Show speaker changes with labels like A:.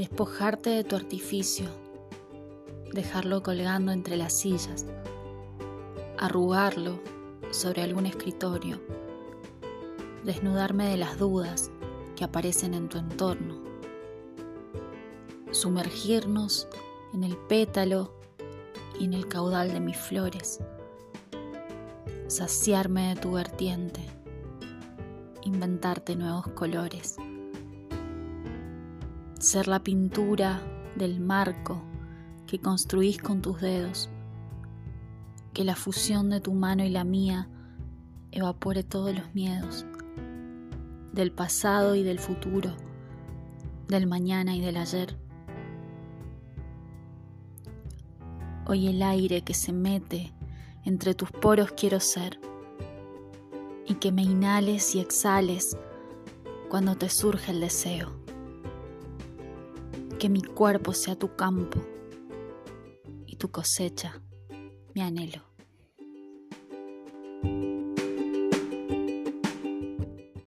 A: despojarte de tu artificio, dejarlo colgando entre las sillas, arrugarlo sobre algún escritorio, desnudarme de las dudas que aparecen en tu entorno, sumergirnos en el pétalo y en el caudal de mis flores, saciarme de tu vertiente, inventarte nuevos colores, ser la pintura del marco que construís con tus dedos, que la fusión de tu mano y la mía evapore todos los miedos, del pasado y del futuro, del mañana y del ayer. Hoy el aire que se mete entre tus poros quiero ser y que me inhales y exhales cuando te surge el deseo. Que mi cuerpo sea tu campo y tu cosecha, mi anhelo.